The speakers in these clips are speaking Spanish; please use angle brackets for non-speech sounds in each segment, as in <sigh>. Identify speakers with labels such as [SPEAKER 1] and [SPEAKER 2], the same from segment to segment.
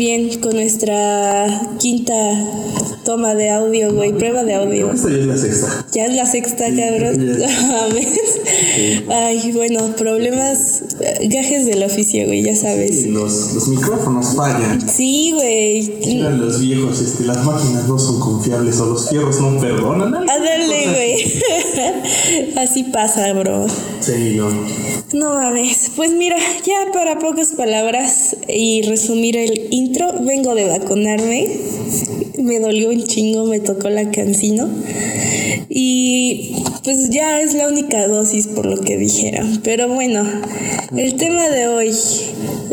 [SPEAKER 1] Bien, con nuestra quinta toma de audio, güey, prueba de audio.
[SPEAKER 2] Esta ya es la sexta.
[SPEAKER 1] Ya es la sexta, cabrón.
[SPEAKER 2] ya.
[SPEAKER 1] ¿Ves? <laughs> Ay, bueno, problemas, gajes del oficio, güey, ya sabes.
[SPEAKER 2] Sí, los, los micrófonos fallan.
[SPEAKER 1] Sí, güey.
[SPEAKER 2] Eran los viejos, este, las máquinas no son confiables o los fierros no perdonan.
[SPEAKER 1] Ándale, güey. <laughs> Así pasa, bro.
[SPEAKER 2] Sí, no.
[SPEAKER 1] No mames. Pues mira, ya para pocas palabras y resumir el intro, vengo de vacunarme. Me dolió un chingo, me tocó la cancino. Y pues ya es la única dosis por lo que dijeron. Pero bueno, el tema de hoy.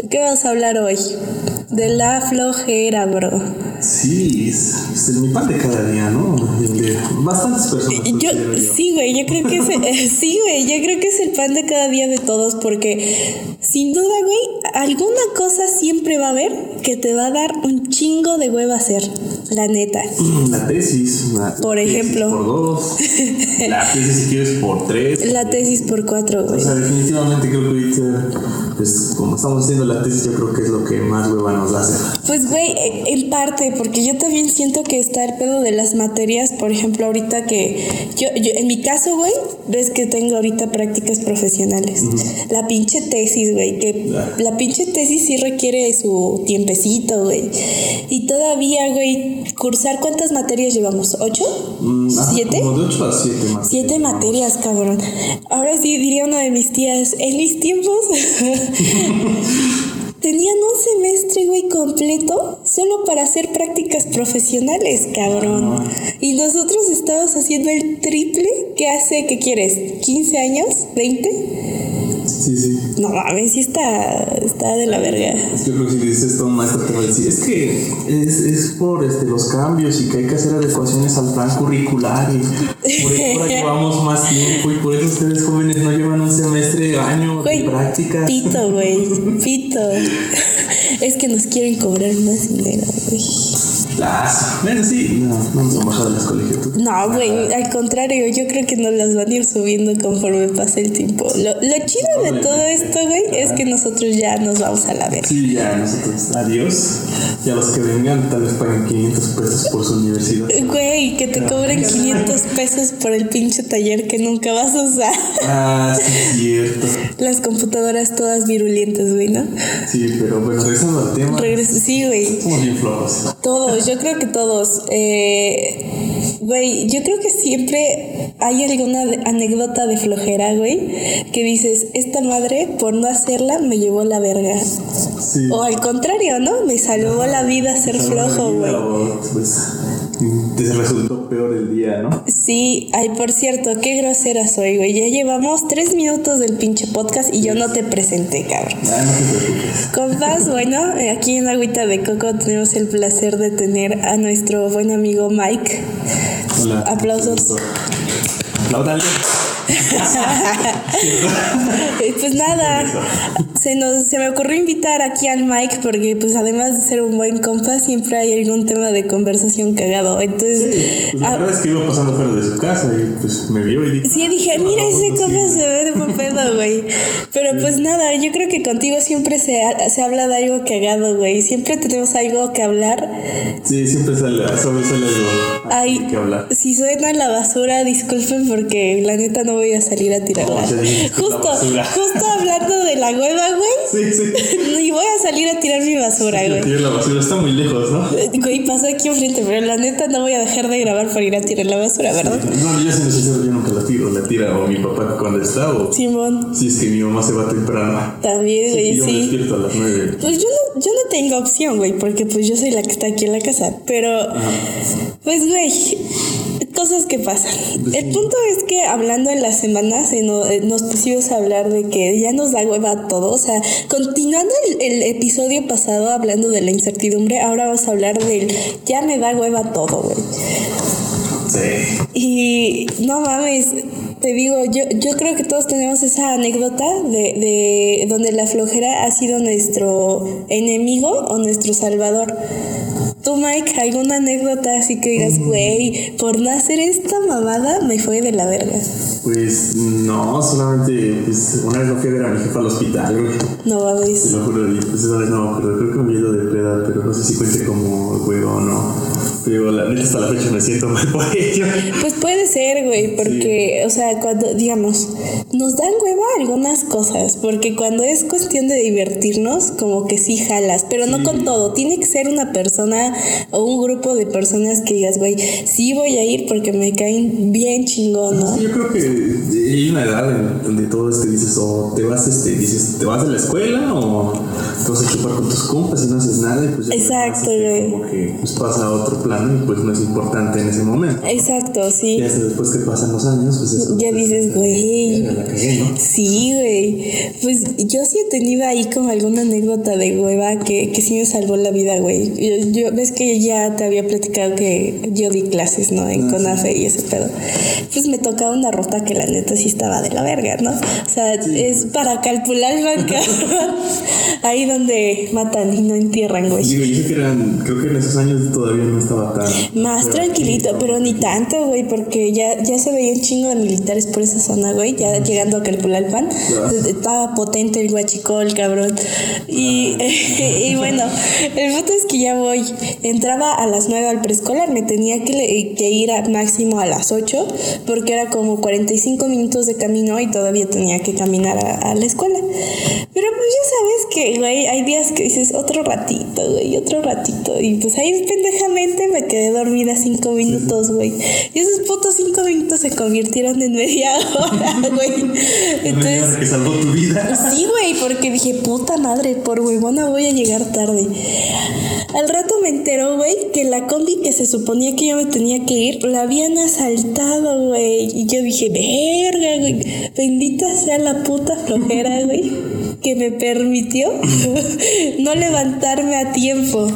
[SPEAKER 1] ¿Qué vas a hablar hoy? De la flojera, bro.
[SPEAKER 2] Sí, es, es mi pan de cada día, ¿no? El de bastantes personas.
[SPEAKER 1] Yo, sí, güey, yo creo que es, eh, <laughs> sí, güey, yo creo que es el pan de cada día de todos porque sin duda, güey, alguna cosa siempre va a haber que te va a dar un chingo de hueva hacer, la neta.
[SPEAKER 2] La tesis. la
[SPEAKER 1] Por
[SPEAKER 2] tesis
[SPEAKER 1] ejemplo.
[SPEAKER 2] Por dos. <laughs> La tesis, si quieres, por tres.
[SPEAKER 1] La tesis por cuatro,
[SPEAKER 2] O sea, definitivamente creo que ahorita, pues como estamos haciendo la tesis, yo creo que es lo que más hueva nos da hacer.
[SPEAKER 1] Pues, güey, en parte, porque yo también siento que está el pedo de las materias, por ejemplo, ahorita que yo, yo en mi caso, güey, ves que tengo ahorita prácticas profesionales. La pinche tesis, güey, que
[SPEAKER 2] Ya.
[SPEAKER 1] la pinche tesis sí requiere su tiempecito, güey. Y todavía, güey, cursar, ¿cuántas materias llevamos? ¿Ocho?
[SPEAKER 2] Mm,
[SPEAKER 1] ¿Siete?
[SPEAKER 2] Como de 8 a 7 más.
[SPEAKER 1] Siete materias, cabrón. Ahora sí diría una de mis tías, en mis tiempos <laughs> <laughs> tenían un semestre, güey, completo solo para hacer prácticas profesionales, cabrón. Y nosotros estábamos haciendo el triple que hace, ¿qué quieres? ¿15 años? ¿20?
[SPEAKER 2] Sí, sí.
[SPEAKER 1] No mames, sí está, está de la verga.
[SPEAKER 2] Yo creo que si dices esto a maestro te va a decir, es que es, es por este, los cambios y que hay que hacer adecuaciones al plan curricular y por eso ahora llevamos más tiempo y por eso ustedes jóvenes no llevan un semestre, año
[SPEAKER 1] Güey,
[SPEAKER 2] de prácticas.
[SPEAKER 1] pito, güey, <laughs> pito. Es que nos quieren cobrar más dinero, güey.
[SPEAKER 2] Las, bueno, sí, no, no nos han bajado las colegiaturas.
[SPEAKER 1] No, güey, al contrario, yo creo que nos las van a ir subiendo conforme pase el tiempo. Lo, lo chido de todo esto, güey, es que nosotros ya nos vamos a la verga.
[SPEAKER 2] Sí, ya nosotros, adiós. Ya los que vengan tal vez paguen 500 pesos por su universidad.
[SPEAKER 1] Güey, que te cobren 500 pesos por el pinche taller que nunca vas a usar.
[SPEAKER 2] Ah, sí, es cierto.
[SPEAKER 1] Las computadoras todas virulentas, güey, ¿no?
[SPEAKER 2] Sí, pero bueno, regresando al tema.
[SPEAKER 1] Regreso, sí, güey.
[SPEAKER 2] Somos bien flojos.
[SPEAKER 1] Todos, yo creo que todos. Eh, güey, yo creo que siempre hay alguna anécdota de flojera, güey, que dices, esta madre por no hacerla me llevó la verga.
[SPEAKER 2] Sí.
[SPEAKER 1] O al contrario, ¿no? Me salvó la vida ser flojo, güey.
[SPEAKER 2] Pues te resultó peor el día, ¿no?
[SPEAKER 1] Sí, ay, por cierto, qué grosera soy, güey. Ya llevamos tres minutos del pinche podcast y yo no te presenté, cabrón.
[SPEAKER 2] Ah, no te preocupes.
[SPEAKER 1] Compas, bueno, aquí en Agüita de Coco tenemos el placer de tener a nuestro buen amigo Mike.
[SPEAKER 2] Hola.
[SPEAKER 1] Aplausos.
[SPEAKER 2] Apláudale. <laughs>
[SPEAKER 1] Pues nada, se, nos, se me ocurrió invitar aquí al Mike porque pues además de ser un buen compa, siempre hay algún tema de conversación cagado. Entonces,
[SPEAKER 2] Pues la
[SPEAKER 1] ah,
[SPEAKER 2] verdad es que iba pasando fuera de su casa y pues me vio y dijo.
[SPEAKER 1] Sí, dije, mira ese compa se ve de pedo, güey. Pero pues nada, yo creo que contigo siempre se, ha- se habla de algo cagado, güey. Siempre tenemos algo que hablar.
[SPEAKER 2] Sí, siempre sale, sale, sale algo
[SPEAKER 1] Ay,
[SPEAKER 2] que hablar.
[SPEAKER 1] si suena la basura, disculpen porque la neta no voy a salir a tirarla. Justo,
[SPEAKER 2] basura.
[SPEAKER 1] justo hablando de la hueva, güey.
[SPEAKER 2] Sí, sí. <laughs>
[SPEAKER 1] Y voy a salir a tirar mi basura, güey.
[SPEAKER 2] tiré la basura, está muy lejos, ¿no?
[SPEAKER 1] Güey, pasó aquí enfrente, pero la neta no voy a dejar de grabar por ir a tirar la basura, ¿verdad?
[SPEAKER 2] No, yo siendo sincero, yo nunca la tiro, la tira o mi papá cuando está o
[SPEAKER 1] Simón,
[SPEAKER 2] si es que mi mamá se va temprano.
[SPEAKER 1] también,
[SPEAKER 2] Sí,
[SPEAKER 1] güey,
[SPEAKER 2] yo me
[SPEAKER 1] sí.
[SPEAKER 2] despierto a las nueve.
[SPEAKER 1] Pues yo no, yo no tengo opción, güey, porque pues yo soy la que está aquí en la casa. Pero, pues, güey, cosas que pasan. El punto es que hablando en las semanas eh, no- nos pusimos a hablar de que ya nos da hueva todo. O sea, continuando el, el episodio pasado hablando de la incertidumbre, ahora vamos a hablar del ya me da hueva todo, güey.
[SPEAKER 2] Sí.
[SPEAKER 1] Y no mames, te digo, yo, yo creo que todos tenemos esa anécdota de, de donde la flojera ha sido nuestro enemigo o nuestro salvador. Tú, Mike, alguna anécdota así que digas, güey, por no hacer esta mamada me fue de la verga.
[SPEAKER 2] Pues no, solamente pues, una vez no fui a ver a mi jefa al hospital, güey.
[SPEAKER 1] No
[SPEAKER 2] Te
[SPEAKER 1] mames.
[SPEAKER 2] lo juro, pues esa vez no acuerdo, creo que me de peda, pero no sé si cuente como juego o no. Pero la neta hasta la fecha me siento mal <laughs> por ello.
[SPEAKER 1] Pues puede ser, güey, porque, o sea, cuando, digamos, nos dan hueva algunas cosas, porque cuando es cuestión de divertirnos, como que sí jalas, pero no con todo. Tiene que ser una persona o un grupo de personas que digas, güey, sí voy a ir porque me caen bien chingón, ¿no?
[SPEAKER 2] Sí, yo creo que hay una edad en donde todo este dices, o te vas, este, dices, te vas de la escuela o te vas a chupar con tus compas y no haces nada y pues ya
[SPEAKER 1] Exacto,
[SPEAKER 2] este,
[SPEAKER 1] güey.
[SPEAKER 2] como que pues pasa a otro plano y pues no es importante en ese momento.
[SPEAKER 1] Exacto, sí.
[SPEAKER 2] Y hasta después que pasan los años, pues eso.
[SPEAKER 1] Ya dices, güey.
[SPEAKER 2] Ya la cagué, ¿no?
[SPEAKER 1] Sí, güey. Pues yo sí he tenido ahí como alguna anécdota de hueva que, que sí me salvó la vida, güey. Yo, yo- ves que ya te había platicado que yo di clases, ¿no? En
[SPEAKER 2] Ah,
[SPEAKER 1] CONAFE y ese pedo. Pues me tocaba una ruta que la neta sí estaba de la verga, ¿no? O sea, es para calcular banca. <laughs> ahí donde matan y no entierran, güey.
[SPEAKER 2] Digo, yo sé que eran, creo que en esos años todavía no estaba tan.
[SPEAKER 1] Más
[SPEAKER 2] pero-
[SPEAKER 1] tranquilito, pero ni tanto, güey, porque ya, ya se veía un chingo de militares por esa zona, güey, ya llegando a Calpulalpan.
[SPEAKER 2] Claro.
[SPEAKER 1] Estaba potente el guachicol, cabrón. Y, <laughs> y bueno, el punto es que ya voy. Entraba a las 9 al preescolar, me tenía que, que ir a máximo a las 8, porque era como 45 minutos de camino y todavía tenía que caminar a, a la escuela. Pero pues ya sabes que, güey, hay días que dices otro ratito, güey, otro ratito. Y pues ahí pendejamente me quedé dormida cinco minutos, güey. Y esos putos cinco minutos se convirtieron en media hora, <laughs> güey. Entonces,
[SPEAKER 2] que salvó tu vida.
[SPEAKER 1] Sí, güey, porque dije, puta madre, por huevona voy a llegar tarde. Al rato me enteró, güey, que la combi que se suponía que yo me tenía que ir, la habían asaltado, güey. Y yo dije, verga, güey, bendita sea la puta flojera, güey, que me permitió <laughs> no levantarme a tiempo.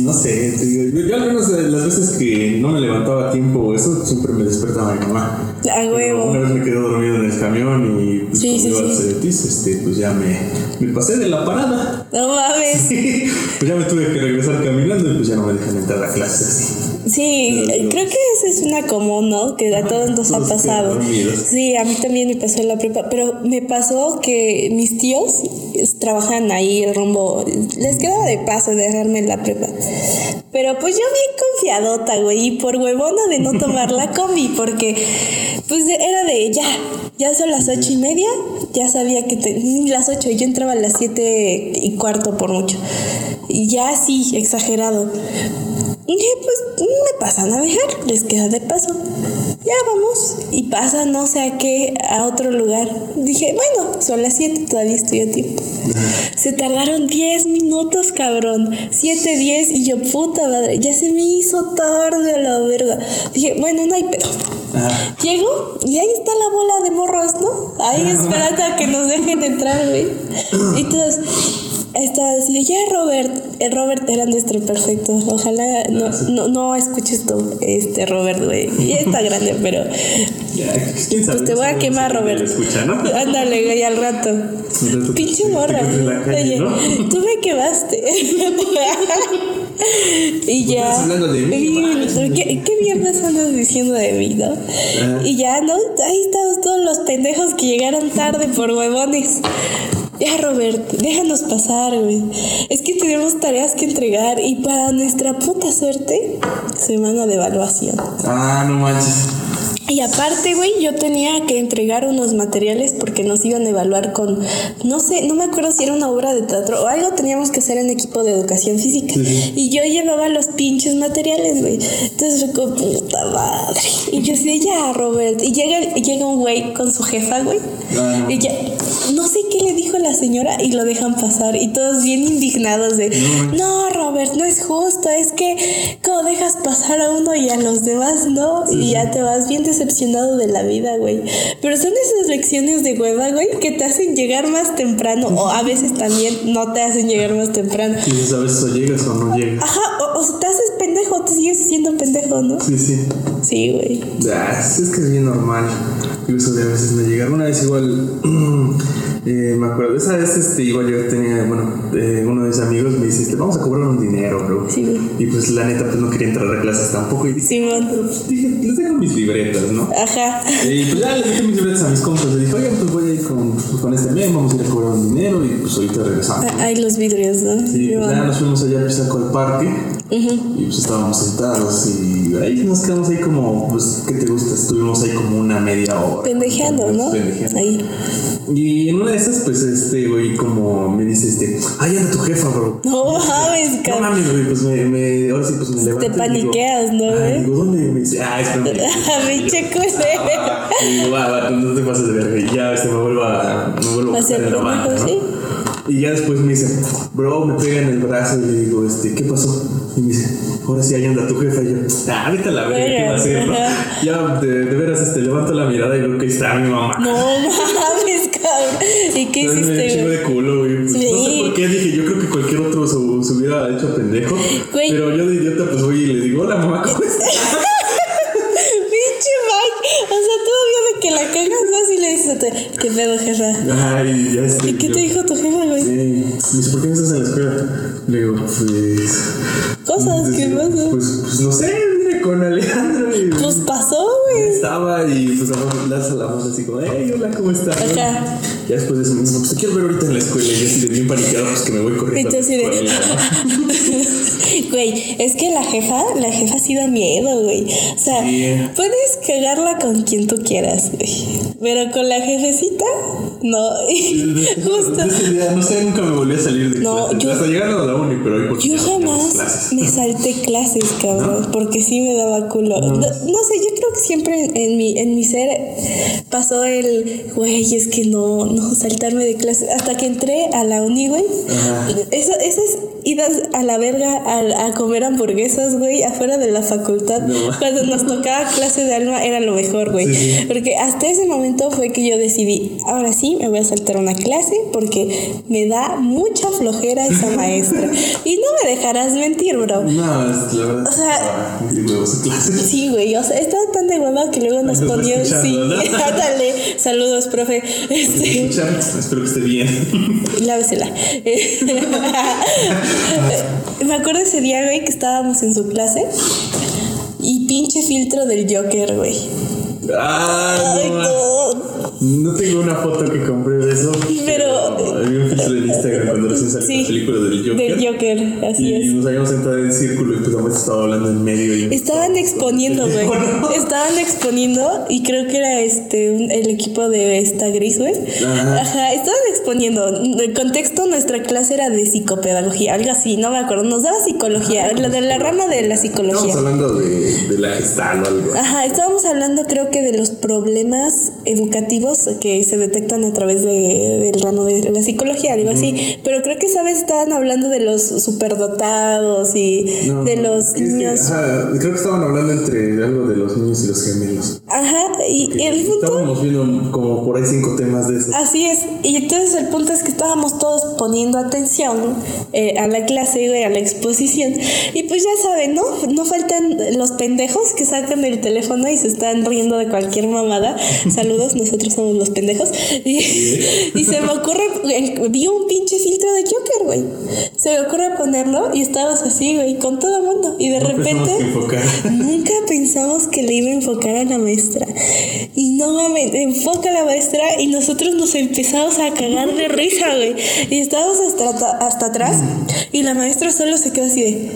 [SPEAKER 2] No sé, te digo, yo, yo al menos eh, las veces que no me levantaba a tiempo, eso siempre me despertaba mi mamá.
[SPEAKER 1] A
[SPEAKER 2] Pero
[SPEAKER 1] huevo.
[SPEAKER 2] Una vez me quedé dormido en el camión y pues,
[SPEAKER 1] Sí,
[SPEAKER 2] al. Cebetis, este, pues ya me, me pasé de la parada.
[SPEAKER 1] No mames. <laughs>
[SPEAKER 2] pues ya me tuve que regresar caminando y pues ya no me dejan entrar a clases así.
[SPEAKER 1] Sí, creo que esa es una común, ¿no? Que a todos nos ha pasado. Sí, a mí también me pasó en la prepa, pero me pasó que mis tíos trabajan ahí rumbo, les quedaba de paso dejarme en la prepa. Pero pues yo bien confiadota, güey, y por huevona de no tomar la <laughs> combi, porque pues era de ya, ya son las ocho y media, ya sabía que te- las ocho, yo entraba a las siete y cuarto por mucho. Y ya sí, exagerado. Y dije, pues me pasan a dejar, les queda de paso. Ya vamos. Y pasa no sé a qué, a otro lugar. Dije, bueno, son las 7, todavía estoy a tiempo. Se tardaron 10 minutos, cabrón. 7, 10 y yo, puta madre, ya se me hizo tarde a la verga. Dije, bueno, no hay pedo. Llego y ahí está la bola de morros, ¿no? Ahí esperando a que nos dejen entrar, güey. Y entonces, estaba así, ya Robert, el Robert era nuestro perfecto. Ojalá no, no, no escuches tú, este Robert, güey. Ya está grande, pero
[SPEAKER 2] ya, ¿quién sabe?
[SPEAKER 1] pues te voy a quemar, Robert.
[SPEAKER 2] Escucha, ¿no?
[SPEAKER 1] Ándale, güey, al rato. Pinche morra. Oye,
[SPEAKER 2] ¿no?
[SPEAKER 1] tú me quemaste. <laughs> y ya.
[SPEAKER 2] Estás hablando de mí,
[SPEAKER 1] Sí, ¿Qué, ¿Qué mierdas andas diciendo de mí, no? Y ya, ¿no? Ahí estamos todos los pendejos que llegaron tarde por huevones. Ya, Robert, déjanos pasar, güey. Es que tenemos tareas que entregar y para nuestra puta suerte, semana de evaluación.
[SPEAKER 2] Ah, no manches.
[SPEAKER 1] Y aparte, güey, yo tenía que entregar unos materiales porque nos iban a evaluar con, no sé, no me acuerdo si era una obra de teatro o algo teníamos que hacer en equipo de educación física.
[SPEAKER 2] Sí.
[SPEAKER 1] Y yo llevaba los pinches materiales, güey. Entonces fue como, puta madre. Y yo así, de, ya, Robert. Y llega, llega un güey con su jefa, güey.
[SPEAKER 2] No.
[SPEAKER 1] Y ya, no sé qué le dijo la señora y lo dejan pasar. Y todos bien indignados de, no, Robert, no es justo. Es que, ¿cómo dejas pasar a uno y a los demás no? Y ya te vas bien decepcionado de la vida, güey. Pero son esas lecciones de hueva, güey, que te hacen llegar más temprano. O a veces también no te hacen llegar más temprano.
[SPEAKER 2] Y a veces o llegas o no llegas.
[SPEAKER 1] Ajá, o, o te haces pendejo, te sigues siendo pendejo, ¿no?
[SPEAKER 2] Sí, sí.
[SPEAKER 1] Sí, güey.
[SPEAKER 2] Ah, es que es bien normal. Incluso de a veces me llegaron una vez igual. <clears throat> eh, me acuerdo, esa vez este, igual yo tenía, bueno, eh, uno de mis amigos me dice, "Te vamos a cobrar un dinero, bro.
[SPEAKER 1] Sí.
[SPEAKER 2] Y pues la neta, pues no quería entrar a clases tampoco. Y dije,
[SPEAKER 1] Simón.
[SPEAKER 2] pero pues dije, les dejo mis libretas, ¿no?
[SPEAKER 1] Ajá.
[SPEAKER 2] Y pues ya les dejé mis libretas a mis compas. Le dije, oye, pues voy a ir con, pues, con este men, vamos a ir a cobrar un dinero y pues ahorita regresamos.
[SPEAKER 1] Ah, Hay los vidrios, ¿no?
[SPEAKER 2] Sí, pues, ya nos fuimos allá a al parque y pues estábamos sentados y ahí nos quedamos ahí como, pues, ¿qué te gusta? Estuvimos ahí como una media hora.
[SPEAKER 1] Pendejeando, ¿no?
[SPEAKER 2] Pendejeando.
[SPEAKER 1] Ahí.
[SPEAKER 2] Y en una de esas, pues, este, güey, como me dice, este, ay, anda tu jefa, bro.
[SPEAKER 1] No mames,
[SPEAKER 2] No
[SPEAKER 1] cabrón.
[SPEAKER 2] mames, güey, pues me, me, ahora sí, pues me levanto. digo,
[SPEAKER 1] paniqueas, ¿no,
[SPEAKER 2] "Ay",
[SPEAKER 1] güey?
[SPEAKER 2] Digo, ¿dónde? Me dice, ah, espérame. <laughs>
[SPEAKER 1] Pinche culero. <laughs>
[SPEAKER 2] Y digo, va, va, no te pases de verga. Y ya este, me vuelvo a, me vuelvo a
[SPEAKER 1] Hacer
[SPEAKER 2] la banda, ¿no?
[SPEAKER 1] sí.
[SPEAKER 2] Y ya después me dice, bro, me pega en el brazo y le digo, este, ¿qué pasó? Y me dice, ahora sí, ahí anda tu jefa. Y yo, ah, vete a la verga, ¿qué va a hacer? no?" Ya, de, de veras, este, levanto la mirada y que está mi mamá.
[SPEAKER 1] No mames, cabrón. ¿Y qué
[SPEAKER 2] Entonces me dio un chingo
[SPEAKER 1] hiciste,
[SPEAKER 2] de culo, güey. Pues,
[SPEAKER 1] Sí.
[SPEAKER 2] No sé por qué dije, yo creo que cualquier otro se, hubiera hecho pendejo.
[SPEAKER 1] Güey.
[SPEAKER 2] Pero yo de idiota, pues voy y le digo, hola mamá, ¿cómo estás? <laughs>
[SPEAKER 1] Pinche Mike. O sea, todavía de que la cagas vas y le dices ¿Qué pedo, jefa?
[SPEAKER 2] Ay, ya estoy.
[SPEAKER 1] ¿Y qué te dijo tu jefa, güey?
[SPEAKER 2] Sí, me dice, ¿por qué no estás en la escuela? Le digo, pues.
[SPEAKER 1] Cosas, ¿qué
[SPEAKER 2] pues,
[SPEAKER 1] pasa?
[SPEAKER 2] Pues, pues no sé, vine con Alejandro y.
[SPEAKER 1] Pues pasó.
[SPEAKER 2] Estaba y pues a lanza la mano así como, hey, hola, ¿cómo estás?
[SPEAKER 1] Ajá.
[SPEAKER 2] Ya después de eso me dice, pues te quiero ver ahorita en la escuela y yo así de bien paniqueado, pues que me voy corriendo. a
[SPEAKER 1] de... <laughs> Güey, es que la jefa, la jefa sí da miedo, güey. O sea,
[SPEAKER 2] Sí.
[SPEAKER 1] puedes cagarla con quien tú quieras, güey. Pero con la jefecita, no. <laughs> Justo.
[SPEAKER 2] No sé, nunca me volví a salir de
[SPEAKER 1] No,
[SPEAKER 2] clases.
[SPEAKER 1] yo-
[SPEAKER 2] Hasta llegando a la uni, pero
[SPEAKER 1] Yo jamás me salté clases, cabrón, porque sí me daba culo. No, no sé, yo creo que siempre en, mi, en mi ser pasó el, güey, es que no, no saltarme de clases. Hasta que entré a la uni, güey. Esas idas a la verga a, a comer hamburguesas, güey, afuera de la facultad.
[SPEAKER 2] No.
[SPEAKER 1] Cuando nos tocaba clase de alma era lo mejor, güey.
[SPEAKER 2] Sí, sí.
[SPEAKER 1] Porque hasta ese momento fue que yo decidí, ahora sí, me voy a saltar una clase porque me da mucha flojera esa <laughs> maestra. Y no me dejarás mentir, bro.
[SPEAKER 2] No, es, la verdad.
[SPEAKER 1] O sea-. Sí, güey, o sea, estaba tan de hueva que luego nos
[SPEAKER 2] Nos va
[SPEAKER 1] ponía. Sí, <laughs> ándale, saludos, profe. Este,
[SPEAKER 2] espero que esté bien.
[SPEAKER 1] lávesela. <laughs> Me acuerdo ese día, güey, que estábamos en su clase y pinche filtro del Joker, güey.
[SPEAKER 2] Ah,
[SPEAKER 1] Ay,
[SPEAKER 2] no,
[SPEAKER 1] no.
[SPEAKER 2] No tengo una foto que compré de eso.
[SPEAKER 1] Pero-
[SPEAKER 2] Había un filtro en Instagram cuando recién salió
[SPEAKER 1] Sí,
[SPEAKER 2] la película del Joker.
[SPEAKER 1] Del Joker, así
[SPEAKER 2] y
[SPEAKER 1] es.
[SPEAKER 2] nos habíamos sentado en círculo y pues maestra estaba hablando en medio. Y
[SPEAKER 1] Estaban exponiendo, <laughs> güey.
[SPEAKER 2] teléfono.
[SPEAKER 1] Estaban exponiendo y creo que era este un- el equipo de esta gris, güey.
[SPEAKER 2] Ajá.
[SPEAKER 1] Ajá, estaban exponiendo. El contexto, nuestra clase era de psicopedagogía, algo así, no me acuerdo. Nos daba psicología, la de la rama de la psicología.
[SPEAKER 2] hablando de, de la gestal o algo.
[SPEAKER 1] Ajá, estábamos hablando creo que de los problemas educativos que se detectan a través de, del ramo de la psicología, algo así. Pero creo que esa vez estaban hablando de los superdotados y
[SPEAKER 2] No,
[SPEAKER 1] de los
[SPEAKER 2] que,
[SPEAKER 1] niños.
[SPEAKER 2] ajá, creo que estaban hablando entre algo de los niños y los gemelos.
[SPEAKER 1] Ajá, y, y el punto.
[SPEAKER 2] Estábamos viendo como por ahí cinco temas de eso.
[SPEAKER 1] Así es, y entonces el punto es que estábamos todos poniendo atención eh, a la clase, güey, a la exposición. Y pues ya saben, ¿no? No faltan los pendejos que sacan el teléfono y se están riendo de cualquier mamada. <laughs> Saludos, nosotros somos los pendejos. Y, <laughs> y se me ocurre, vi un pinche filtro de Joker, güey. Se me ocurre ponerlo y estabas así, güey, con todo el mundo. Y de
[SPEAKER 2] No
[SPEAKER 1] repente... Nunca pensamos que le iba a enfocar a la maestra. Y no mames, enfoca a la maestra y nosotros nos empezamos a cagar de risa, güey. Y estábamos hasta, hasta atrás y la maestra solo se quedó así de,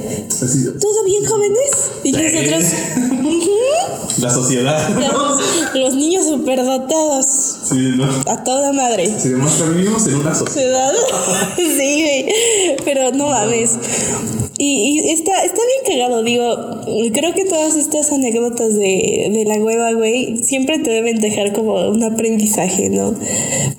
[SPEAKER 1] ¿todo bien, jóvenes? Y nosotros. <laughs>
[SPEAKER 2] la sociedad. <laughs>
[SPEAKER 1] los, los niños superdotados,
[SPEAKER 2] Sí, ¿no?
[SPEAKER 1] a toda madre.
[SPEAKER 2] Si demuestra, vivimos en una sociedad. <laughs>
[SPEAKER 1] Sí, güey. Pero no mames. Y, y está, está bien cagado, digo, creo que todas estas anécdotas de, de la hueva, güey, siempre te deben dejar como un aprendizaje, ¿no?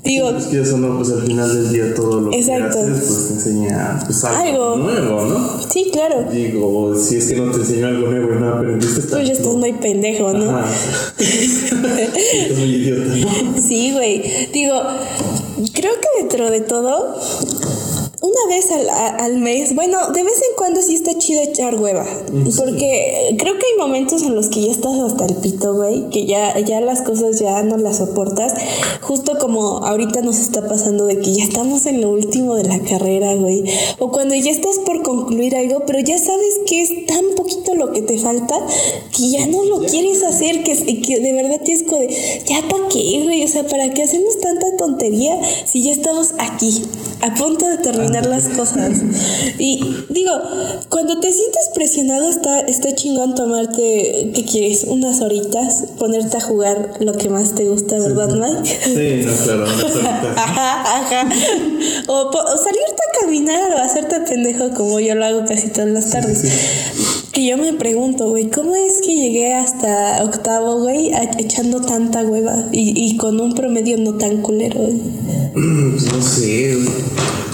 [SPEAKER 1] Digo,
[SPEAKER 2] Es que eso no, pues al final del día todo lo
[SPEAKER 1] Exacto.
[SPEAKER 2] que haces, pues te enseña pues, algo,
[SPEAKER 1] Algo.
[SPEAKER 2] nuevo, ¿no?
[SPEAKER 1] sí, claro,
[SPEAKER 2] Digo, si es que no te enseñó algo nuevo y no aprendiste,
[SPEAKER 1] tú ya estás muy pendejo, ¿no?
[SPEAKER 2] Ajá. <laughs> estás muy idiota, ¿no?
[SPEAKER 1] Sí, güey. Digo, creo que dentro de todo, una vez al, a- al mes, bueno, de vez en cuando sí está chido echar hueva. Porque creo que hay momentos en los que ya estás hasta el pito, güey, que ya, ya las cosas ya no las soportas. Justo como ahorita nos está pasando de que ya estamos en lo último de la carrera, güey. O cuando ya estás por concluir algo, pero ya sabes que es tan poquito lo que te falta que ya no lo quieres hacer, que, que de verdad tienes de, ya para qué, güey, o sea, ¿para qué hacemos tanta tontería si ya estamos aquí, a punto de terminar las cosas? Y digo, cuando te sientes presionado está, está chingón tomarte, ¿qué quieres? Unas horitas, ponerte a jugar lo que más te gusta, ¿verdad, Mike?
[SPEAKER 2] Sí, no, claro, unas horitas.
[SPEAKER 1] Ajá, <laughs> ajá. O, o, salirte a caminar o hacerte pendejo como yo lo hago casi todas las tardes. Y yo me pregunto, güey, ¿cómo es que llegué hasta octavo, güey, echando tanta hueva y, y con un promedio no tan culero, güey? <clears throat>
[SPEAKER 2] Pues no sé, güey.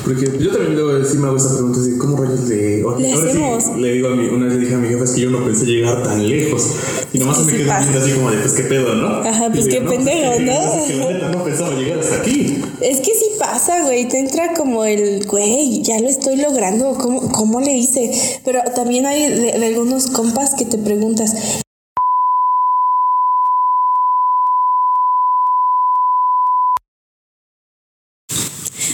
[SPEAKER 2] Porque yo también debo decir, me hago esa pregunta así, ¿cómo rayos le...
[SPEAKER 1] Le hacemos.
[SPEAKER 2] Sí, le digo a mi, una vez le dije a mi jefa, es que yo no pensé llegar tan lejos. Y nomás se me quedó viendo así como de, pues qué pedo, ¿no?
[SPEAKER 1] Ajá, pues qué
[SPEAKER 2] pues,
[SPEAKER 1] pendejo, ¿no?
[SPEAKER 2] Es que la neta no pensaba llegar hasta aquí.
[SPEAKER 1] Es que sí pasa, güey. Te entra como el, güey, ya lo estoy logrando. ¿Cómo, cómo le hice? Pero también hay de, de algunos compas que te preguntas,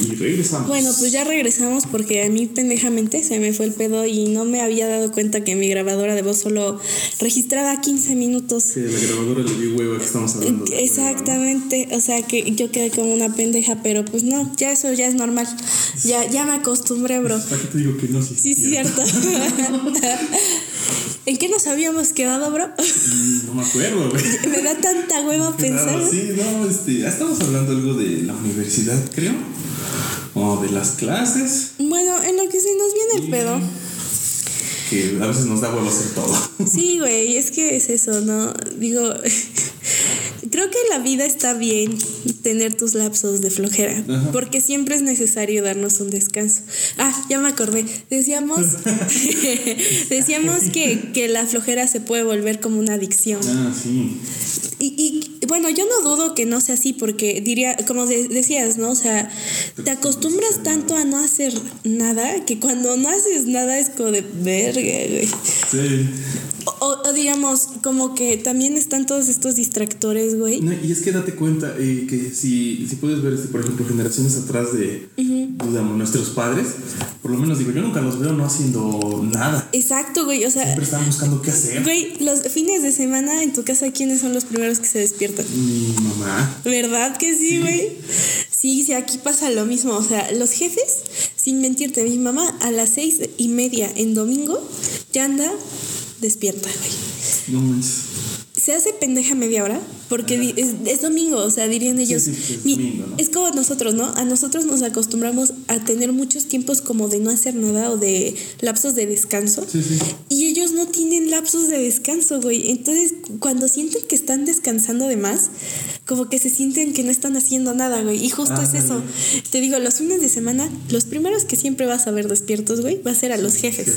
[SPEAKER 2] Y regresamos.
[SPEAKER 1] Bueno, pues ya regresamos porque a mí pendejamente se me fue el pedo y no me había dado cuenta que mi grabadora de voz solo registraba 15 minutos.
[SPEAKER 2] Que la grabadora le dio hueva que estamos hablando. de hueva, ¿no?
[SPEAKER 1] Exactamente, o sea que yo quedé como una pendeja, pero pues no, ya eso ya es normal. Ya, ya me acostumbré, bro.
[SPEAKER 2] ¿Para qué te digo que no? Sí,
[SPEAKER 1] Sí, cierto. <laughs> ¿En qué nos habíamos quedado, bro?
[SPEAKER 2] Mm, No me acuerdo, güey. <laughs>
[SPEAKER 1] me da tanta hueva
[SPEAKER 2] Qué <laughs>
[SPEAKER 1] pensar.
[SPEAKER 2] raro, Sí, no, este, estamos hablando algo de la universidad, creo. O de las clases,
[SPEAKER 1] Bueno, en lo que se nos viene el pedo.
[SPEAKER 2] que a veces nos da huevo hacer todo.
[SPEAKER 1] Sí, güey, es que es eso, ¿no? Digo, creo que la vida está bien tener tus lapsos de flojera,
[SPEAKER 2] Ajá.
[SPEAKER 1] porque siempre es necesario darnos un descanso. Ah, ya me acordé. Decíamos, <laughs> decíamos que, que la flojera se puede volver como una adicción.
[SPEAKER 2] Ah, sí.
[SPEAKER 1] Y, y bueno, yo no dudo que no sea así, porque diría, como de- decías, ¿no? O sea, te acostumbras tanto a no hacer nada que cuando no haces nada es como de verga, güey.
[SPEAKER 2] Sí.
[SPEAKER 1] O, o digamos, como que también están todos estos distractores, güey.
[SPEAKER 2] No, y es que date cuenta eh, que si, si puedes ver, este, por ejemplo, generaciones atrás de, digamos, nuestros padres, por lo menos digo, yo nunca los veo no haciendo nada.
[SPEAKER 1] Exacto, güey. O sea,
[SPEAKER 2] Siempre están buscando qué hacer.
[SPEAKER 1] güey, los fines de semana en tu casa, ¿quiénes son los primeros que se despiertan?
[SPEAKER 2] Mi mamá.
[SPEAKER 1] ¿Verdad que sí, güey? Sí, sí, aquí pasa lo mismo. O sea, los jefes, sin mentirte, mi mamá a las seis y media en domingo ya anda despierta, güey.
[SPEAKER 2] No manches.
[SPEAKER 1] Se hace pendeja media hora porque es, es domingo, o sea, dirían ellos.
[SPEAKER 2] sí, sí, es
[SPEAKER 1] mi-
[SPEAKER 2] domingo, ¿no?
[SPEAKER 1] es como nosotros, ¿no? A nosotros nos acostumbramos a tener muchos tiempos como de no hacer nada o de lapsos de descanso.
[SPEAKER 2] Sí.
[SPEAKER 1] Y ellos no tienen lapsos de descanso, güey. Entonces, cuando sienten que están descansando de más, como que se sienten que no están haciendo nada, güey. Y justo es
[SPEAKER 2] Ándale.
[SPEAKER 1] eso. Te digo, los fines de semana, los primeros que siempre vas a ver despiertos, güey, va a ser a los jefes.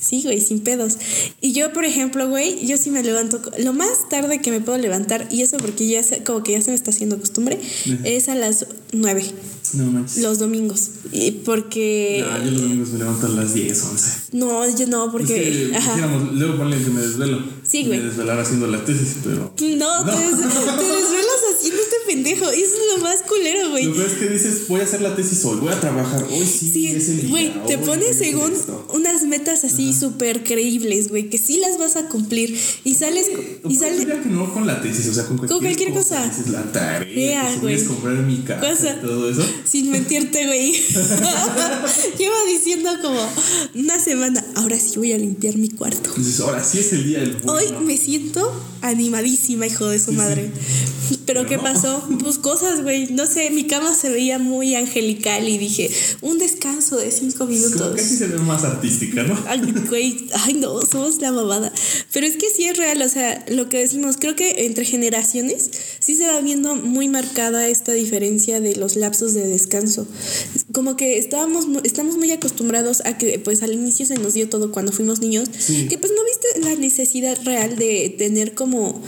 [SPEAKER 2] sí.
[SPEAKER 1] Güey, sin pedos. Y yo, por ejemplo, güey, yo sí me levanto, lo más tarde que me puedo levantar, y eso porque ya se- como que ya se me está haciendo costumbre, es a las nueve,
[SPEAKER 2] No manches.
[SPEAKER 1] los domingos. Y porque...
[SPEAKER 2] No, yo los domingos me levanto a las 10, 11.
[SPEAKER 1] No, yo no, porque...
[SPEAKER 2] es que,
[SPEAKER 1] ajá.
[SPEAKER 2] dijéramos, luego ponle que me desvelo.
[SPEAKER 1] Sí, güey.
[SPEAKER 2] Me desvelar haciendo la tesis, pero.
[SPEAKER 1] No, Te, des- te desvelas haciendo este pendejo. Eso es lo más culero, güey.
[SPEAKER 2] Lo peor es que dices, voy a hacer la tesis hoy, voy a trabajar. Hoy sí,
[SPEAKER 1] Sí,
[SPEAKER 2] es el día.
[SPEAKER 1] güey, te pones según unas metas así súper creíbles, güey, que sí las vas a cumplir. Y sales,
[SPEAKER 2] O
[SPEAKER 1] y sales,
[SPEAKER 2] que no con la tesis, o sea, con cualquier,
[SPEAKER 1] cualquier cosa.
[SPEAKER 2] Dices la tarea,
[SPEAKER 1] güey.
[SPEAKER 2] quieres comprar mi casa
[SPEAKER 1] Cosa.
[SPEAKER 2] y todo eso.
[SPEAKER 1] sin mentirte, güey. <laughs> <laughs> Llevo diciendo como una semana, ahora sí voy a limpiar mi cuarto.
[SPEAKER 2] Dices, ahora sí es el día del bueno.
[SPEAKER 1] Hoy me siento animadísima, hijo de su madre. Pero ¿qué
[SPEAKER 2] no.
[SPEAKER 1] pasó? Pues cosas, güey. No sé, mi cama se veía muy angelical y dije, un descanso de cinco
[SPEAKER 2] Como
[SPEAKER 1] minutos.
[SPEAKER 2] casi se ve más artística, ¿no?
[SPEAKER 1] Ay, güey, ay no, somos la mamada. Pero es que sí es real, o sea, lo que decimos, creo que entre generaciones sí se va viendo muy marcada esta diferencia de los lapsos de descanso. Como que estábamos, estamos muy acostumbrados a que pues al inicio se nos dio todo cuando fuimos niños,
[SPEAKER 2] Sí.
[SPEAKER 1] que pues no viste la necesidad real de tener como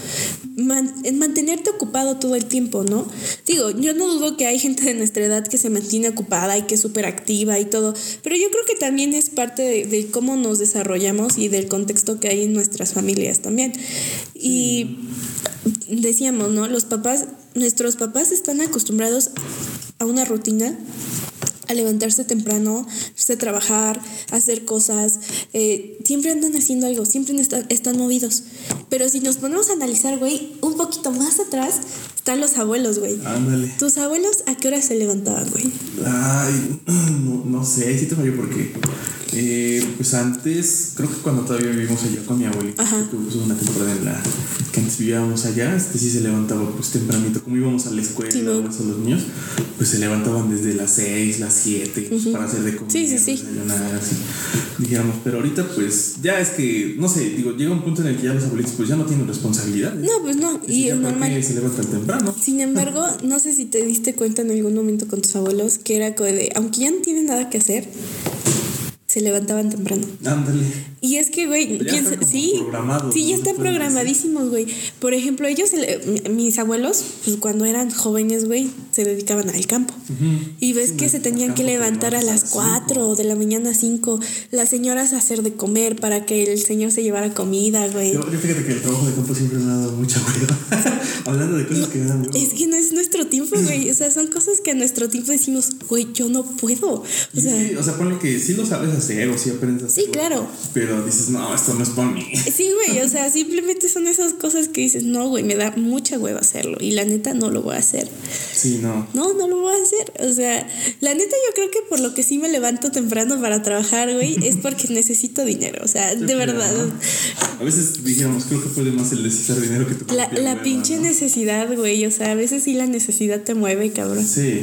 [SPEAKER 1] en mantenerte ocupado todo el tiempo, ¿no? Digo, yo no dudo que hay gente de nuestra edad que se mantiene ocupada y que es súper activa y todo, pero yo creo que también es parte de, cómo nos desarrollamos y del contexto que hay en nuestras familias también. Y decíamos, ¿no? Los papás, nuestros papás están acostumbrados a una rutina a levantarse temprano, a trabajar, a hacer cosas. Eh, siempre andan haciendo algo, siempre están, están movidos. Pero si nos ponemos a analizar, güey, un poquito más atrás están los abuelos, güey.
[SPEAKER 2] Ándale.
[SPEAKER 1] ¿Tus abuelos a qué hora se levantaban, güey?
[SPEAKER 2] Ay, <clears throat> no, no sé, ahí sí te fallo porque eh, pues antes, creo que cuando todavía vivimos allá con mi abuelita, tuvimos una temporada en la que antes vivíamos allá, este sí se levantaba pues tempranito, como íbamos a la escuela, sí, a los niños, pues se levantaban desde las 6, las 7 pues, para hacer de comer,
[SPEAKER 1] sí, sí, sí.
[SPEAKER 2] así, dijéramos, pero ahorita pues ya es que, no sé, digo, llega un punto en el que ya los abuelitos pues ya no tienen responsabilidad.
[SPEAKER 1] No, pues no, y es normal.
[SPEAKER 2] se levantan temprano.
[SPEAKER 1] Sin embargo, no sé si te diste cuenta en algún momento con tus abuelos que era de, aunque ya no tienen nada que hacer, se levantaban temprano.
[SPEAKER 2] Ándale.
[SPEAKER 1] Y es que, güey, sí, sí, ya están programadísimos, güey. Por ejemplo, ellos, mis abuelos, pues cuando eran jóvenes, güey, se dedicaban al campo. Y ves que se tenían que levantar a las 4 de la mañana 5, las señoras a hacer de comer para que el señor se llevara comida, güey.
[SPEAKER 2] Yo, fíjate que el trabajo de campo siempre me ha dado mucha hueva. <laughs> Hablando de cosas que me dan
[SPEAKER 1] Es que no es nuestro tiempo, güey. O sea, son cosas que a nuestro tiempo decimos, güey, yo no puedo.
[SPEAKER 2] O sea, sí, o sea, ponle que sí lo sabes hacer o sí aprendes a hacer.
[SPEAKER 1] Sí, claro.
[SPEAKER 2] Pero dices, no, esto no es para mí. <laughs>
[SPEAKER 1] Sí, güey, o sea, simplemente son esas cosas que dices, no, güey, me da mucha hueva hacerlo. Y la neta no lo voy a hacer.
[SPEAKER 2] Sí, no.
[SPEAKER 1] No, no lo voy a hacer. O sea, la neta yo creo que por lo que sí me levanto temprano para trabajar, güey, <laughs> es porque necesito dinero. O sea, de verdad.
[SPEAKER 2] A veces dijéramos, creo que puede más el necesitar dinero que tu
[SPEAKER 1] La, la pinche necesidad, güey. O sea, a veces sí la necesidad te mueve, cabrón.
[SPEAKER 2] Sí.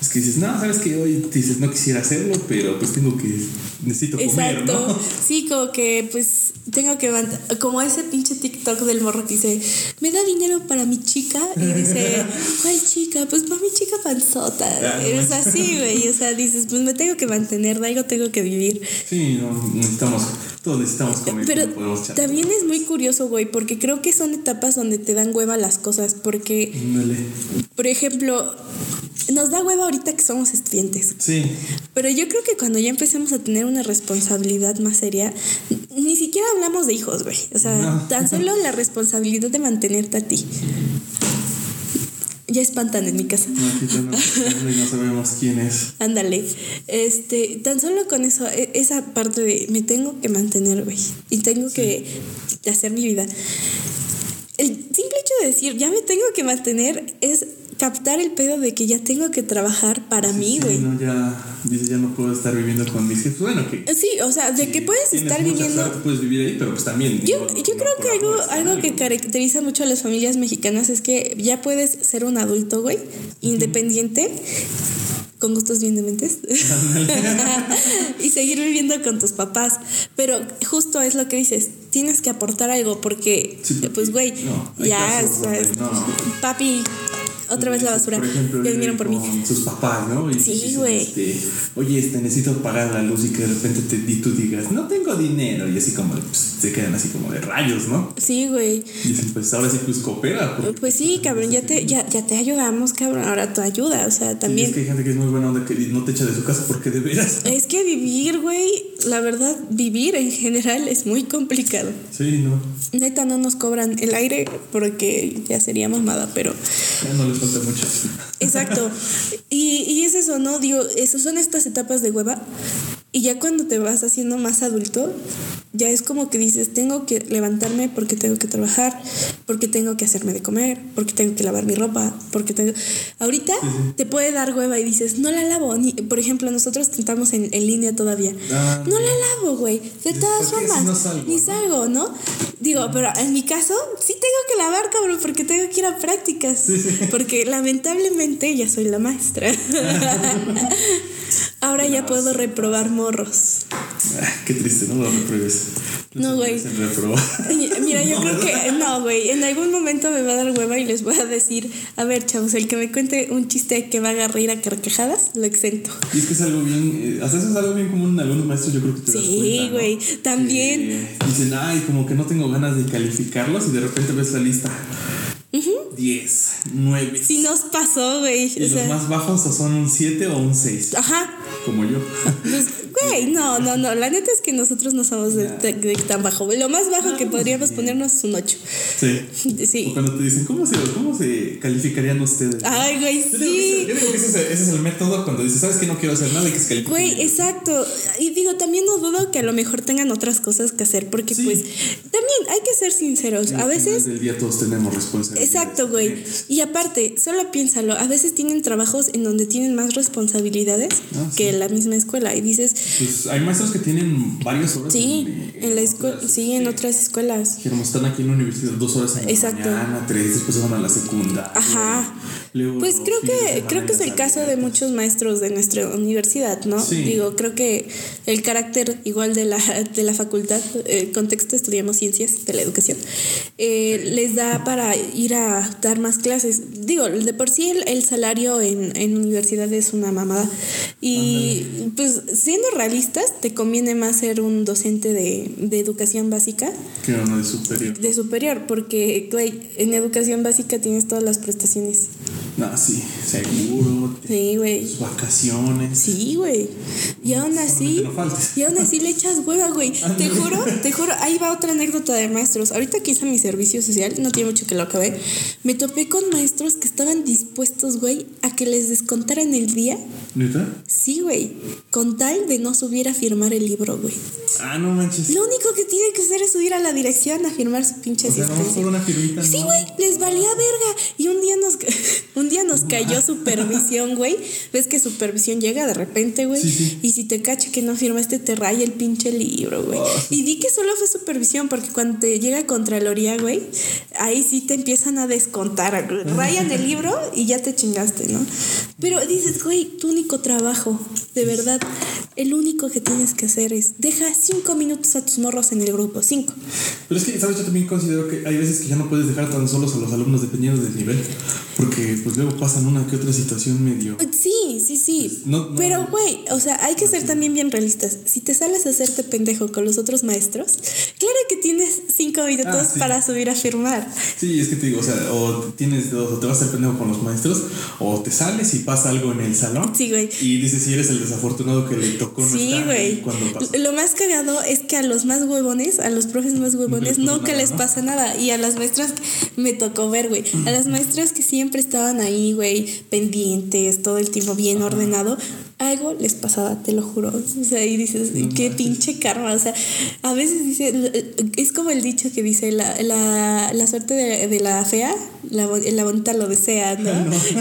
[SPEAKER 2] Es que dices, no, sabes que hoy dices, no quisiera hacerlo, pero pues tengo que, necesito comer, ¿no?
[SPEAKER 1] Sí, como que pues tengo que como ese pinche TikTok del morro que dice, me da dinero para mi chica y dice, <laughs> ¿cuál chica? Pues para mi chica panzota. Ah, es así, güey. O sea, dices, pues me tengo que mantener, de algo tengo que vivir.
[SPEAKER 2] Sí, no, necesitamos, todos necesitamos comer.
[SPEAKER 1] Pero también es muy curioso, güey, porque creo que son etapas donde te dan hueva las cosas, porque, por ejemplo, nos da hueva ahorita que somos estudiantes.
[SPEAKER 2] Sí.
[SPEAKER 1] Pero yo creo que cuando ya empecemos a tener una responsabilidad más seria, ni siquiera hablamos de hijos, güey. O sea, tan solo la responsabilidad de mantenerte a ti. Ya espantan en mi casa.
[SPEAKER 2] No, aquí no, no sabemos quién es.
[SPEAKER 1] Ándale. Este, tan solo con eso, e, esa parte de me tengo que mantener, güey. Y tengo que hacer mi vida. El simple hecho de decir, ya me tengo que mantener, es captar el pedo de que ya tengo que trabajar para mí, güey.
[SPEAKER 2] no, ya, dice, ya no puedo estar viviendo con mis hijos. Bueno, que.
[SPEAKER 1] Sí, o sea, de que puedes estar viviendo.
[SPEAKER 2] puedes vivir ahí, pero pues también.
[SPEAKER 1] Yo, yo creo que algo, algo que caracteriza mucho a las familias mexicanas es que ya puedes ser un adulto, güey, independiente con gustos bien dementes <laughs> y seguir viviendo con tus papás. Pero justo es lo que dices, tienes que aportar algo porque, pues, güey, ya, papi, otra vez la basura.
[SPEAKER 2] Por ejemplo,
[SPEAKER 1] ya vinieron por mí.
[SPEAKER 2] Sus papás, ¿no?
[SPEAKER 1] sí, güey.
[SPEAKER 2] Este, Oye, este, necesito pagar la luz y que de repente te, y tú digas, no tengo dinero. Y así como, pues, se quedan así como de rayos, ¿no?
[SPEAKER 1] Sí, güey.
[SPEAKER 2] Y dicen, pues ahora sí, pues coopera.
[SPEAKER 1] Pues sí, cabrón, ya te, ya, ya te ayudamos, cabrón. Ahora tu ayuda, o sea, también.
[SPEAKER 2] es que hay gente que es muy buena onda que no te echa de su casa porque de veras.
[SPEAKER 1] Es que vivir, güey, la verdad, vivir en general es muy complicado.
[SPEAKER 2] Sí, no.
[SPEAKER 1] Neta, no nos cobran el aire porque ya sería mamada, pero.
[SPEAKER 2] Ya no les falta mucho.
[SPEAKER 1] Exacto. Y, y es eso, ¿no? Digo, esas son estas etapas de hueva. Y ya cuando te vas haciendo más adulto, ya es como que dices, tengo que levantarme porque tengo que trabajar, porque tengo que hacerme de comer, porque tengo que lavar mi ropa, porque tengo... Ahorita te puede dar hueva y dices, no la lavo. Ni, por ejemplo, nosotros tentamos en, en línea todavía. Ah, no la lavo, güey. De todas formas, no salgo, ni salgo, ¿no? Digo, pero en mi caso, sí tengo que lavar, cabrón, porque tengo que ir a prácticas. Porque lamentablemente ya soy la maestra. <laughs> <laughs> Ahora ya puedo reprobar morros.
[SPEAKER 2] Ah, qué triste, no lo repruebes.
[SPEAKER 1] No, güey.
[SPEAKER 2] Reprobó.
[SPEAKER 1] Mira, yo <laughs>
[SPEAKER 2] No,
[SPEAKER 1] creo
[SPEAKER 2] ¿verdad?
[SPEAKER 1] que no, güey. En algún momento me va a dar hueva y les voy a decir, a ver, chavos, el que me cuente un chiste que me haga reír a carcajadas, lo exento.
[SPEAKER 2] Y es que es algo bien, eh, hasta eso es algo bien común en algunos maestros, yo creo que te
[SPEAKER 1] Sí,
[SPEAKER 2] ¿no?
[SPEAKER 1] güey, también.
[SPEAKER 2] Dicen, ay, como que no tengo ganas de calificarlos y de repente ves la lista. 10, 9.
[SPEAKER 1] Sí nos pasó, güey.
[SPEAKER 2] Y
[SPEAKER 1] O
[SPEAKER 2] los
[SPEAKER 1] sea,
[SPEAKER 2] más bajos o son un 7 o un 6,
[SPEAKER 1] ajá.
[SPEAKER 2] Como yo.
[SPEAKER 1] Pues, güey, no, no, no. La neta es que nosotros no somos de, de- de tan bajo. Lo más bajo que podríamos ponernos es un 8. <laughs>
[SPEAKER 2] Sí. O
[SPEAKER 1] Sí.
[SPEAKER 2] cuando te dicen, ¿cómo se, cómo se calificarían ustedes?
[SPEAKER 1] Ay, güey,
[SPEAKER 2] Yo que
[SPEAKER 1] sí.
[SPEAKER 2] yo digo que ese es, el, ese es el método cuando dices, ¿sabes que no quiero hacer nada y que se califique?
[SPEAKER 1] Güey, exacto. Y digo, también no dudo que a lo mejor tengan otras cosas que hacer, porque
[SPEAKER 2] Sí.
[SPEAKER 1] pues también hay que ser sinceros. A veces
[SPEAKER 2] del día todos tenemos responsabilidades.
[SPEAKER 1] Exacto, güey. Y aparte, solo piénsalo, a veces tienen trabajos en donde tienen más responsabilidades
[SPEAKER 2] Ah, sí.
[SPEAKER 1] Que la misma escuela. Y dices,
[SPEAKER 2] Pues hay maestros que tienen varias horas.
[SPEAKER 1] sí, en la escuela, sí, en otras escuelas.
[SPEAKER 2] Dijeron, están aquí en la universidad dos horas en la
[SPEAKER 1] Exacto.
[SPEAKER 2] mañana, tres, después se van a la secundaria.
[SPEAKER 1] Ajá.
[SPEAKER 2] Luego,
[SPEAKER 1] Pues creo que creo que es el caso de muchos maestros de nuestra universidad, ¿no?
[SPEAKER 2] Sí.
[SPEAKER 1] Digo, creo que el carácter igual de la, de la facultad, el contexto estudiamos ciencias de la educación, eh, les da para ir a dar más clases. Digo, de por sí el, el salario en, en universidad es una mamada. Y pues siendo realistas, te conviene más ser un docente de, de educación básica
[SPEAKER 2] Que uno de superior.
[SPEAKER 1] de superior, porque güey, en educación básica tienes todas las prestaciones.
[SPEAKER 2] No, sí, seguro.
[SPEAKER 1] Sí, güey.
[SPEAKER 2] tus vacaciones.
[SPEAKER 1] Sí, güey. Y aún así,
[SPEAKER 2] no
[SPEAKER 1] y aún así le echas hueva, güey. Te juro, te <laughs> juro, ahí va otra anécdota de maestros. Ahorita que hice mi servicio social, no tiene mucho que lo acabé, me topé con maestros que estaban dispuestos, güey, a que les descontaran el día.
[SPEAKER 2] ¿Neta?
[SPEAKER 1] Sí, güey. Con tal de no subir a firmar el libro, güey.
[SPEAKER 2] Ah, no manches.
[SPEAKER 1] Lo único que tienen que hacer es subir a la dirección a firmar su pinche
[SPEAKER 2] o sea,
[SPEAKER 1] asistencia.
[SPEAKER 2] una firmita.
[SPEAKER 1] Sí,
[SPEAKER 2] ¿no?
[SPEAKER 1] güey, les valía verga. Y un día nos <laughs> un día nos cayó <laughs> supervisión, güey. Ves que supervisión llega de repente, güey.
[SPEAKER 2] Sí, sí.
[SPEAKER 1] Y si te cacha que no firmaste, te raya el pinche libro, güey.
[SPEAKER 2] Ah,
[SPEAKER 1] Y di que solo fue supervisión, porque cuando te llega Contraloría, güey, ahí sí te empiezan a descontar. Rayan el libro y ya te chingaste, ¿no? Pero dices, güey, tu único trabajo, de verdad, el único que tienes que hacer es deja cinco minutos a tus morros en el grupo, cinco.
[SPEAKER 2] Pero es que, ¿sabes? Yo también considero que hay veces que ya no puedes dejar tan solos a los alumnos dependiendo del nivel. Porque, pues luego pasan una que otra situación medio.
[SPEAKER 1] Sí, sí, sí.
[SPEAKER 2] No, no.
[SPEAKER 1] Pero, güey, o sea, hay que ser también bien realistas. Si te sales a hacerte pendejo con los otros maestros, claro que tienes cinco minutos
[SPEAKER 2] Ah, sí.
[SPEAKER 1] para subir a firmar.
[SPEAKER 2] Sí, es que te digo, o sea, o tienes dos, o te vas a hacer pendejo con los maestros, o te sales y pasa algo en el salón.
[SPEAKER 1] Sí, güey.
[SPEAKER 2] Y dices si eres el desafortunado que le tocó no
[SPEAKER 1] Sí, güey. Lo más cagado es que a los más huevones, a los profes más huevones, no que
[SPEAKER 2] nada,
[SPEAKER 1] les
[SPEAKER 2] ¿no?
[SPEAKER 1] pasa nada. Y a las maestras que me tocó ver, güey. A las maestras que siempre estaban ahí, güey, pendientes, todo el tiempo bien ordenado. Algo les pasaba, te lo juro. O sea, y dices, qué pinche karma. O sea, a veces dice, es como el dicho que dice, la, la, la suerte de, de la fea, la, la bonita lo desea, <laughs> ¿no?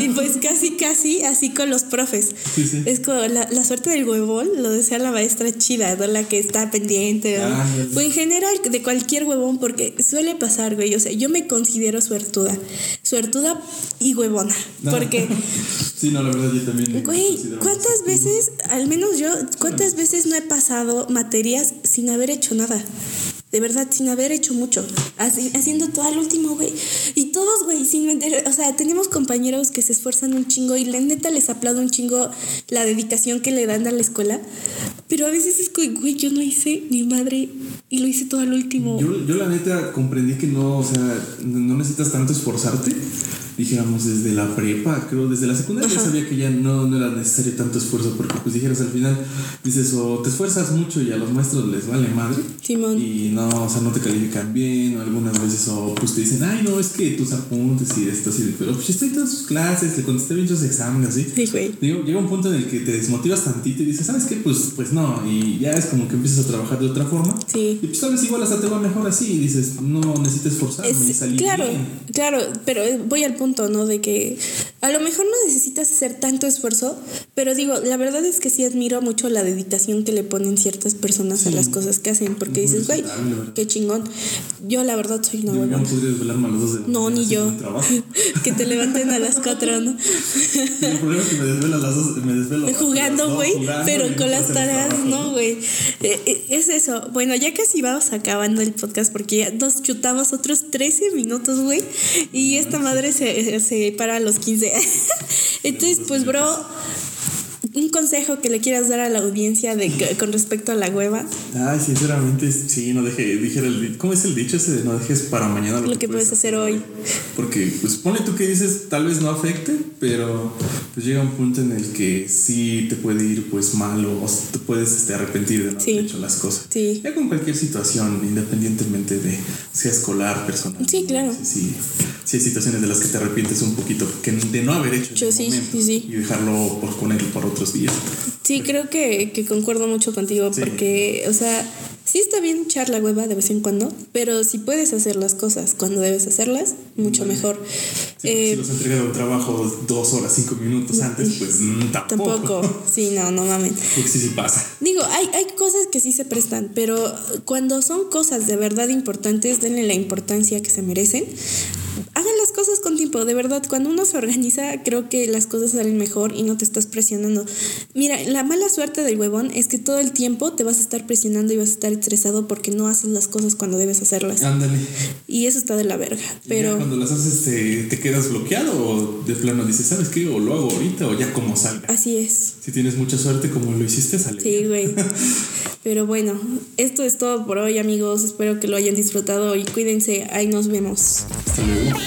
[SPEAKER 1] Y pues casi, casi así con los profes.
[SPEAKER 2] Sí, sí.
[SPEAKER 1] Es como la, la suerte del huevón lo desea la maestra chida, ¿no? La que está pendiente. ¿no?
[SPEAKER 2] Ah, sé.
[SPEAKER 1] o en general de cualquier huevón, porque suele pasar, güey. O sea, yo me considero suertuda. Suertuda y huevona.
[SPEAKER 2] No.
[SPEAKER 1] Porque, <laughs>
[SPEAKER 2] sí, no, la verdad yo también.
[SPEAKER 1] güey, ¿cuántas
[SPEAKER 2] más
[SPEAKER 1] veces, al menos yo, cuántas veces no he pasado materias sin haber hecho nada? De verdad, sin haber hecho mucho. Así- haciendo todo al último, güey. Y todos, güey, sin meter. O sea, tenemos compañeros que se esfuerzan un chingo y la neta les aplaudo un chingo la dedicación que le dan a la escuela. Pero a veces es como, güey, yo no hice ni madre y lo hice todo al último.
[SPEAKER 2] Yo, yo la neta comprendí que no, o sea, no necesitas tanto esforzarte. Dijéramos desde la prepa, creo, desde la secundaria ya sabía que ya no, no era necesario tanto esfuerzo, porque pues dijeras al final, dices, o te esfuerzas mucho y a los maestros les vale madre,
[SPEAKER 1] Simón.
[SPEAKER 2] y no, o sea, no te califican bien, o algunas veces, o pues te dicen, ay, no, es que tus apuntes y esto, así, pero pues estoy en todas sus clases, le contesté bien sus exámenes, así.
[SPEAKER 1] Sí, güey.
[SPEAKER 2] Digo, llega un punto en el que te desmotivas tantito y dices, ¿sabes qué? Pues, pues no, y ya es como que empiezas a trabajar de otra forma.
[SPEAKER 1] Sí.
[SPEAKER 2] Y pues tal vez igual hasta te va mejor así y dices, no necesitas esforzarme y
[SPEAKER 1] Es-
[SPEAKER 2] salir
[SPEAKER 1] claro,
[SPEAKER 2] bien.
[SPEAKER 1] claro, pero eh, voy al punto, ¿no? De que a lo mejor no necesitas hacer tanto esfuerzo, pero digo, la verdad es que sí admiro mucho la dedicación que le ponen ciertas personas a
[SPEAKER 2] Sí.
[SPEAKER 1] las cosas que hacen, porque
[SPEAKER 2] muy
[SPEAKER 1] dices, güey, qué chingón. Yo la verdad soy una
[SPEAKER 2] yo no a
[SPEAKER 1] No, ni yo. <laughs> que te levanten a las cuatro, ¿no?
[SPEAKER 2] Y el problema es que me desvelo a las dos, me desvelo a
[SPEAKER 1] Jugando, güey, pero
[SPEAKER 2] no
[SPEAKER 1] con las tareas no, güey. Eh, eh, es eso. Bueno, ya casi vamos acabando el podcast porque ya nos chutamos otros 13 minutos, güey. Y esta madre se, se para a los 15. <laughs> Entonces, pues, bro, un consejo que le quieras dar a la audiencia de con respecto a la hueva,
[SPEAKER 2] Ay, sinceramente, sí, no deje, dijera el, ¿cómo es el dicho ese de no dejes para mañana
[SPEAKER 1] lo que puedes hacer hoy.
[SPEAKER 2] Porque, pues, pone tú que dices, tal vez no afecte, pero pues llega un punto en el que sí te puede ir, pues, mal o te puedes este, arrepentir de no
[SPEAKER 1] Sí.
[SPEAKER 2] haber hecho las cosas.
[SPEAKER 1] Sí.
[SPEAKER 2] Ya con cualquier situación, independientemente de sea escolar, personal.
[SPEAKER 1] Sí, claro.
[SPEAKER 2] Sí, sí, sí hay situaciones de las que te arrepientes un poquito que de no haber hecho
[SPEAKER 1] Yo
[SPEAKER 2] el
[SPEAKER 1] sí,
[SPEAKER 2] momento
[SPEAKER 1] sí, sí.
[SPEAKER 2] y dejarlo por ponerlo por otros días.
[SPEAKER 1] Sí, creo que, que concuerdo mucho contigo
[SPEAKER 2] Sí.
[SPEAKER 1] porque, o sea, sí está bien echar la hueva de vez en cuando, pero si puedes hacer las cosas cuando debes hacerlas, mucho mejor.
[SPEAKER 2] Sí,
[SPEAKER 1] Eh,
[SPEAKER 2] si los entregado un trabajo dos horas, cinco minutos antes, pues mm, tampoco.
[SPEAKER 1] tampoco, sí, no, no mames. <laughs>
[SPEAKER 2] Porque sí, sí pasa.
[SPEAKER 1] Digo, hay, hay cosas que sí se prestan, pero cuando son cosas de verdad importantes, denle la importancia que se merecen. Hagan las cosas con tiempo, de verdad. Cuando uno se organiza, creo que las cosas salen mejor y no te estás presionando. Mira, la mala suerte del huevón es que todo el tiempo te vas a estar presionando y vas a estar estresado porque no haces las cosas cuando debes hacerlas.
[SPEAKER 2] Ándale.
[SPEAKER 1] Y eso está de la verga.
[SPEAKER 2] Ya
[SPEAKER 1] Pero
[SPEAKER 2] cuando las haces, te, te quedas bloqueado o de plano dices, ¿sabes qué? O lo hago ahorita o ya como salga.
[SPEAKER 1] así es.
[SPEAKER 2] Si tienes mucha suerte como lo hiciste, sale.
[SPEAKER 1] Sí, güey. <laughs> Pero bueno, esto es todo por hoy, amigos. Espero que lo hayan disfrutado y cuídense. Ahí nos vemos.
[SPEAKER 2] Hasta luego.